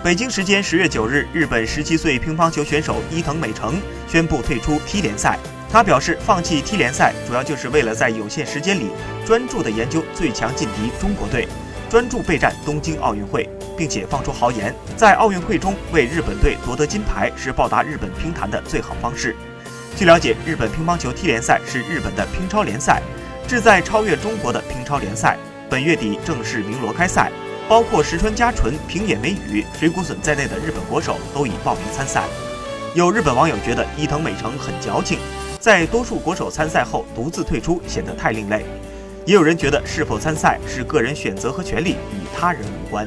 北京时间十月九日，日本十七岁乒乓球选手伊藤美诚宣布退出 T 联赛。他表示，放弃 T 联赛主要就是为了在有限时间里专注地研究最强劲敌中国队，专注备战东京奥运会，并且放出豪言，在奥运会中为日本队夺得金牌是报答日本乒坛的最好方式。据了解，日本乒乓球 T 联赛是日本的乒超联赛，志在超越中国的乒超联赛。本月底正式鸣锣开赛。包括石川佳纯、平野美宇、水谷隼在内的日本国手都已报名参赛。有日本网友觉得伊藤美诚很矫情，在多数国手参赛后独自退出显得太另类。也有人觉得是否参赛是个人选择和权利，与他人无关。